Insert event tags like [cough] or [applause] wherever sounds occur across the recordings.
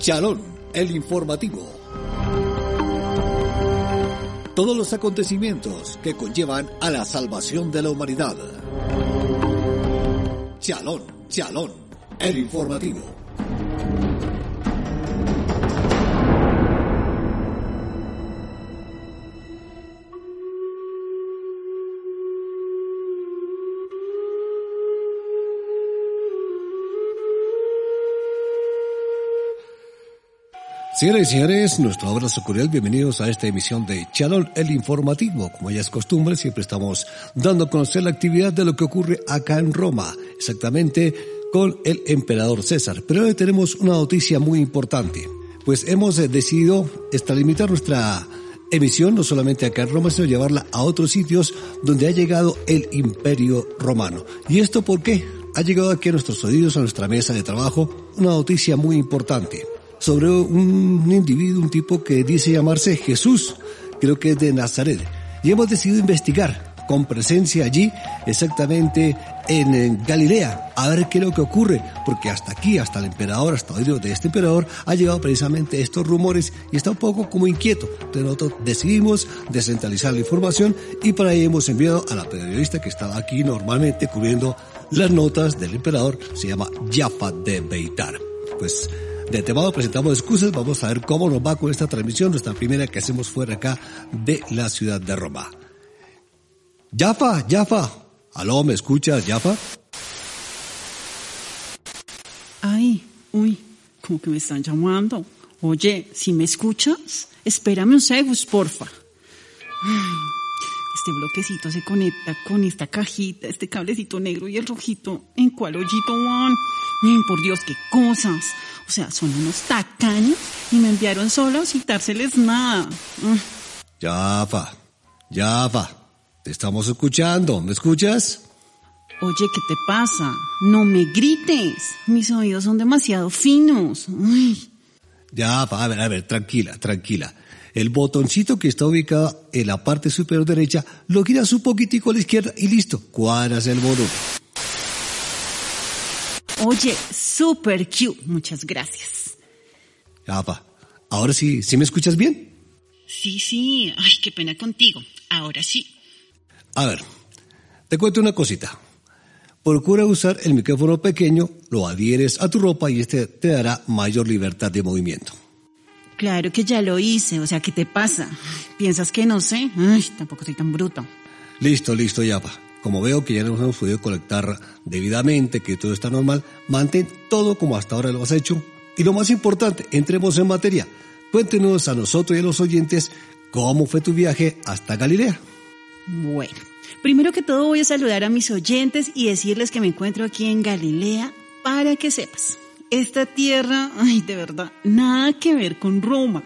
Chalón, el informativo. Todos los acontecimientos que conllevan a la salvación de la humanidad. Chalón, Chalón, el informativo. Señoras y señores, nuestro abrazo cordial, bienvenidos a esta emisión de Chalón el Informativo. Como ya es costumbre, siempre estamos dando a conocer la actividad de lo que ocurre acá en Roma, exactamente con el emperador César. Pero hoy tenemos una noticia muy importante, pues hemos eh, decidido extralimitar nuestra emisión no solamente acá en Roma, sino llevarla a otros sitios donde ha llegado el imperio romano. ¿Y esto por qué? Ha llegado aquí a nuestros oídos, a nuestra mesa de trabajo, una noticia muy importante sobre un individuo, un tipo que dice llamarse Jesús, creo que es de Nazaret. Y hemos decidido investigar con presencia allí, exactamente en, Galilea, a ver qué es lo que ocurre, porque hasta aquí, hasta el emperador, hasta oído de este emperador, ha llegado precisamente estos rumores y está un poco como inquieto. Entonces nosotros decidimos descentralizar la información y para ello hemos enviado a la periodista que estaba aquí normalmente cubriendo las notas del emperador, se llama Jaffa de Beitar. Pues de temado presentamos excusas, vamos a ver cómo nos va con esta transmisión, nuestra primera que hacemos fuera acá de la ciudad de Roma. Yafa, Yafa, aló, ¿me escuchas, Yafa? Ay, uy, como que me están llamando. Oye, si me escuchas, espérame un segundo, porfa. Este bloquecito se conecta con esta cajita, este cablecito negro y el rojito. ¿En cuál hoyito van? por Dios, qué cosas. O sea, son unos tacaños y me enviaron solo a citárseles nada. Ya va, ya va. Te estamos escuchando, ¿me escuchas? Oye, ¿qué te pasa? No me grites. Mis oídos son demasiado finos. Ya a ver, a ver, tranquila, tranquila. El botoncito que está ubicado en la parte superior derecha lo giras un poquitico a la izquierda y listo, cuadras el volumen. Oye, super cute. Muchas gracias. Apa, ahora sí, ¿sí me escuchas bien? Sí, sí. Ay, qué pena contigo. Ahora sí. A ver, te cuento una cosita. Procura usar el micrófono pequeño, lo adhieres a tu ropa y este te dará mayor libertad de movimiento. Claro que ya lo hice, o sea, ¿qué te pasa? ¿Piensas que no sé? Ay, tampoco soy tan bruto. Listo, listo, Yapa. Como veo que ya nos hemos podido conectar debidamente, que todo está normal, mantén todo como hasta ahora lo has hecho. Y lo más importante, entremos en materia. Cuéntenos a nosotros y a los oyentes cómo fue tu viaje hasta Galilea. Bueno, primero que todo voy a saludar a mis oyentes y decirles que me encuentro aquí en Galilea para que sepas. Esta tierra, ay, de verdad, nada que ver con Roma.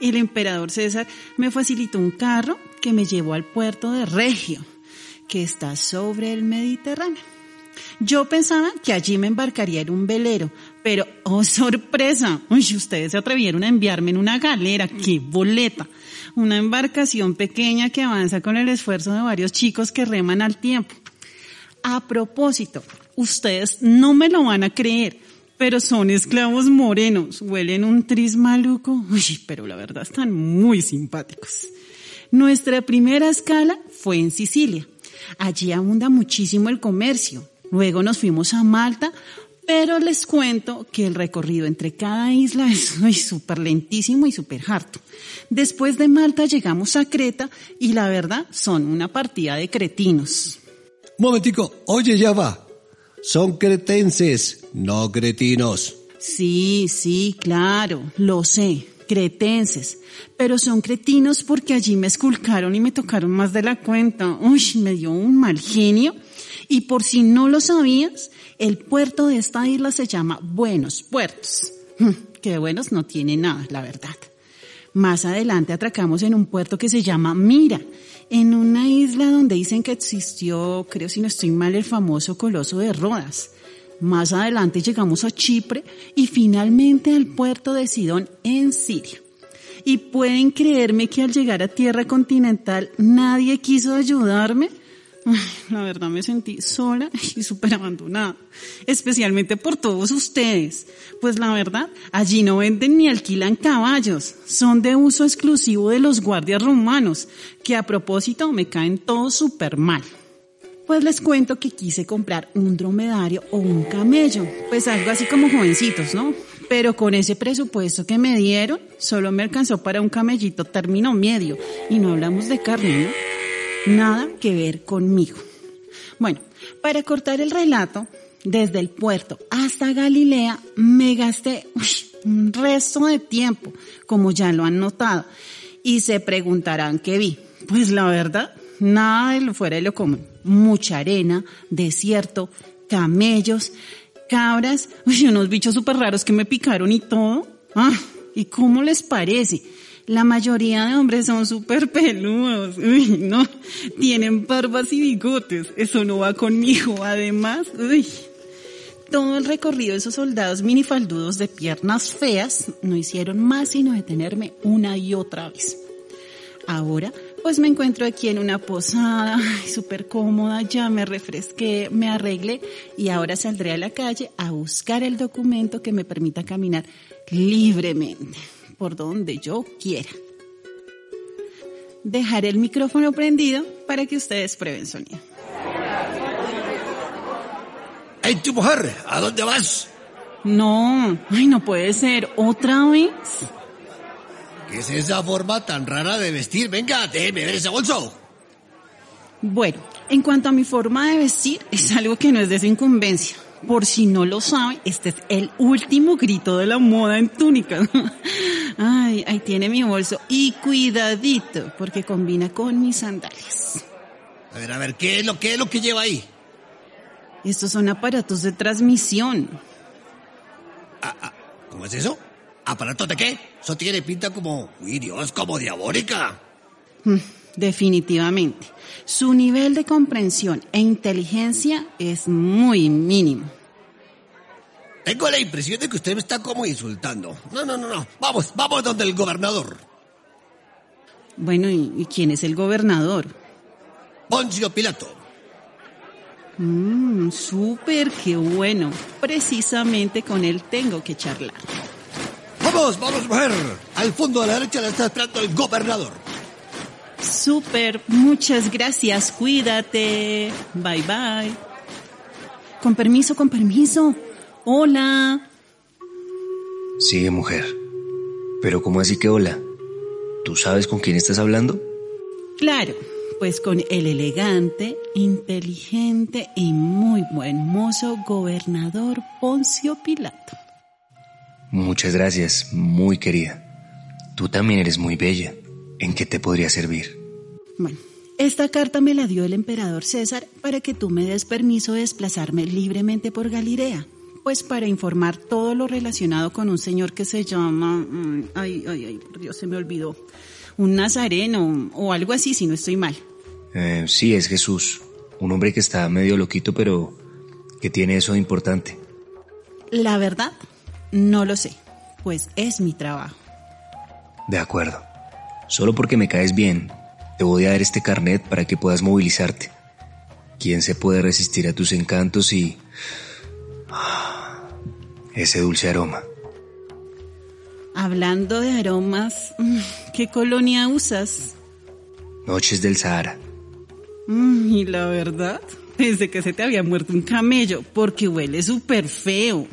El emperador César me facilitó un carro que me llevó al puerto de Regio que está sobre el Mediterráneo. Yo pensaba que allí me embarcaría en un velero, pero, oh sorpresa, uy, ustedes se atrevieron a enviarme en una galera, qué boleta. Una embarcación pequeña que avanza con el esfuerzo de varios chicos que reman al tiempo. A propósito, ustedes no me lo van a creer, pero son esclavos morenos, huelen un tris maluco, uy, pero la verdad están muy simpáticos. Nuestra primera escala fue en Sicilia Allí abunda muchísimo el comercio. Luego nos fuimos a Malta, pero les cuento que el recorrido entre cada isla es [laughs] súper lentísimo y súper harto. Después de Malta llegamos a Creta y la verdad son una partida de cretinos. Momentico, oye ya va. Son cretenses, no cretinos. Sí, sí, claro, lo sé cretenses, pero son cretinos porque allí me esculcaron y me tocaron más de la cuenta. Uy, me dio un mal genio Y por si no lo sabías, el puerto de esta isla se llama Buenos Puertos. Hmm, que buenos no tiene nada, la verdad. Más adelante atracamos en un puerto que se llama Mira, en una isla donde dicen que existió, creo si no estoy mal, el famoso coloso de Rodas. Más adelante llegamos a Chipre y finalmente al puerto de Sidón en Siria. Y pueden creerme que al llegar a tierra continental nadie quiso ayudarme. [laughs] La verdad me sentí sola y súper abandonada, especialmente por todos ustedes. Pues la verdad, allí no venden ni alquilan caballos, son de uso exclusivo de los guardias romanos, que a propósito me caen todos súper mal. Pues les cuento que quise comprar un dromedario o un camello, pues algo así como jovencitos, ¿no? Pero con ese presupuesto que me dieron, solo me alcanzó para un camellito término medio, y no hablamos de carne, ¿no? Nada que ver conmigo. Bueno, para cortar el relato, desde el puerto hasta Galilea me gasté un resto de tiempo, como ya lo han notado, y se preguntarán qué vi. Pues la verdad, nada de lo fuera de lo común. Mucha arena, desierto, camellos, cabras, unos bichos súper raros que me picaron y todo. Ah, ¿y cómo les parece? La mayoría de hombres son súper peludos. Uy, no. Tienen barbas y bigotes. Eso no va conmigo. Además, uy. Todo el recorrido de esos soldados minifaldudos de piernas feas no hicieron más sino detenerme una y otra vez. Ahora, pues me encuentro aquí en una posada, súper cómoda, ya me refresqué, me arreglé y ahora saldré a la calle a buscar el documento que me permita caminar libremente por donde yo quiera. Dejaré el micrófono prendido para que ustedes prueben sonido. ¡Ey, tu mujer! ¿A dónde vas? No, ay, no puede ser. ¿Otra vez? ¿Qué es esa forma tan rara de vestir? Venga, déjeme ver ese bolso. Bueno, en cuanto a mi forma de vestir, es algo que no es de su incumbencia. Por si no lo saben, este es el último grito de la moda en túnica. Ay, ahí tiene mi bolso. Y cuidadito, porque combina con mis sandalias. A ver, a ver, ¿qué es lo, qué es lo que lleva ahí? Estos son aparatos de transmisión. Ah, ah, ¿Cómo es eso? ¿Aparatos de qué? Eso tiene pinta como, uy Dios, como diabólica. Mm, definitivamente. Su nivel de comprensión e inteligencia es muy mínimo. Tengo la impresión de que usted me está como insultando. No, no, no, no. Vamos, vamos donde el gobernador. Bueno, ¿y, quién es el gobernador? Poncio Pilato. Mmm, súper, qué bueno. Precisamente con él tengo que charlar. Vamos, vamos, mujer. Al fondo a la derecha le está esperando el gobernador. Súper, muchas gracias, cuídate. Bye, bye. Con permiso, con permiso. Hola. Sí, mujer. Pero ¿cómo así que hola? ¿Tú sabes con quién estás hablando? Claro, pues con el elegante, inteligente y muy buen mozo gobernador Poncio Pilato. Muchas gracias, muy querida. Tú también eres muy bella. ¿En qué te podría servir? Bueno, esta carta me la dio el emperador César para que tú me des permiso de desplazarme libremente por Galilea. Pues para informar todo lo relacionado con un señor que se llama... mm, Ay, ay, ay, por Dios, se me olvidó. Un nazareno o algo así, si no estoy mal. Eh, sí, es Jesús. Un hombre que está medio loquito, pero que tiene eso de importante. La verdad, no lo sé, pues es mi trabajo. De acuerdo. Solo porque me caes bien, te voy a dar este carnet para que puedas movilizarte. ¿Quién se puede resistir a tus encantos y... ese dulce aroma? Hablando de aromas, [laughs] ¿qué colonia usas? Noches del Sahara. Mm, Y la verdad, desde que se te había muerto un camello, porque huele súper feo.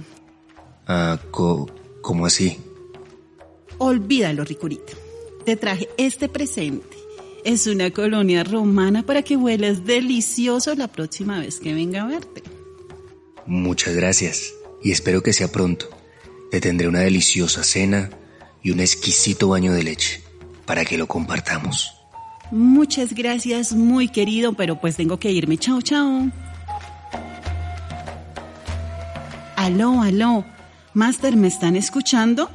Ah, co- ¿cómo así? Olvídalo, Ricurita. Te traje este presente. Es una colonia romana para que huelas delicioso la próxima vez que venga a verte. Muchas gracias y espero que sea pronto. Te tendré una deliciosa cena y un exquisito baño de leche para que lo compartamos. Muchas gracias, muy querido, pero pues tengo que irme. Chao, chao. Aló, aló. Master, ¿me están escuchando?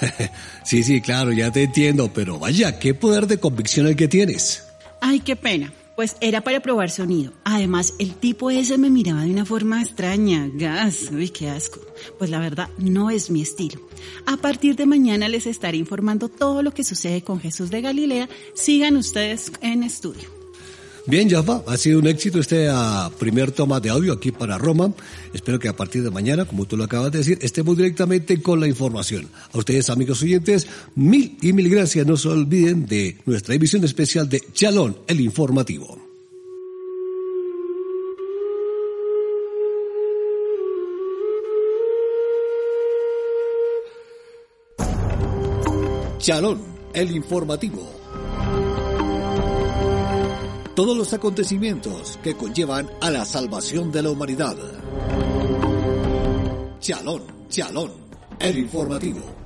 [laughs] sí, sí, claro, ya te entiendo, pero vaya, qué poder de convicción el que tienes. Ay, qué pena. Pues era para probar sonido. Además, el tipo ese me miraba de una forma extraña. Gas, uy, qué asco. Pues la verdad, no es mi estilo. A partir de mañana les estaré informando todo lo que sucede con Jesús de Galilea. Sigan ustedes en estudio. Bien, Jaffa, ha sido un éxito este ah, primer toma de audio aquí para Roma. Espero que a partir de mañana, como tú lo acabas de decir, estemos directamente con la información. A ustedes, amigos oyentes, mil y mil gracias. No se olviden de nuestra emisión especial de Chalón, el informativo. Chalón, el informativo todos los acontecimientos que conllevan a la salvación de la humanidad. Chalón, Chalón, el informativo.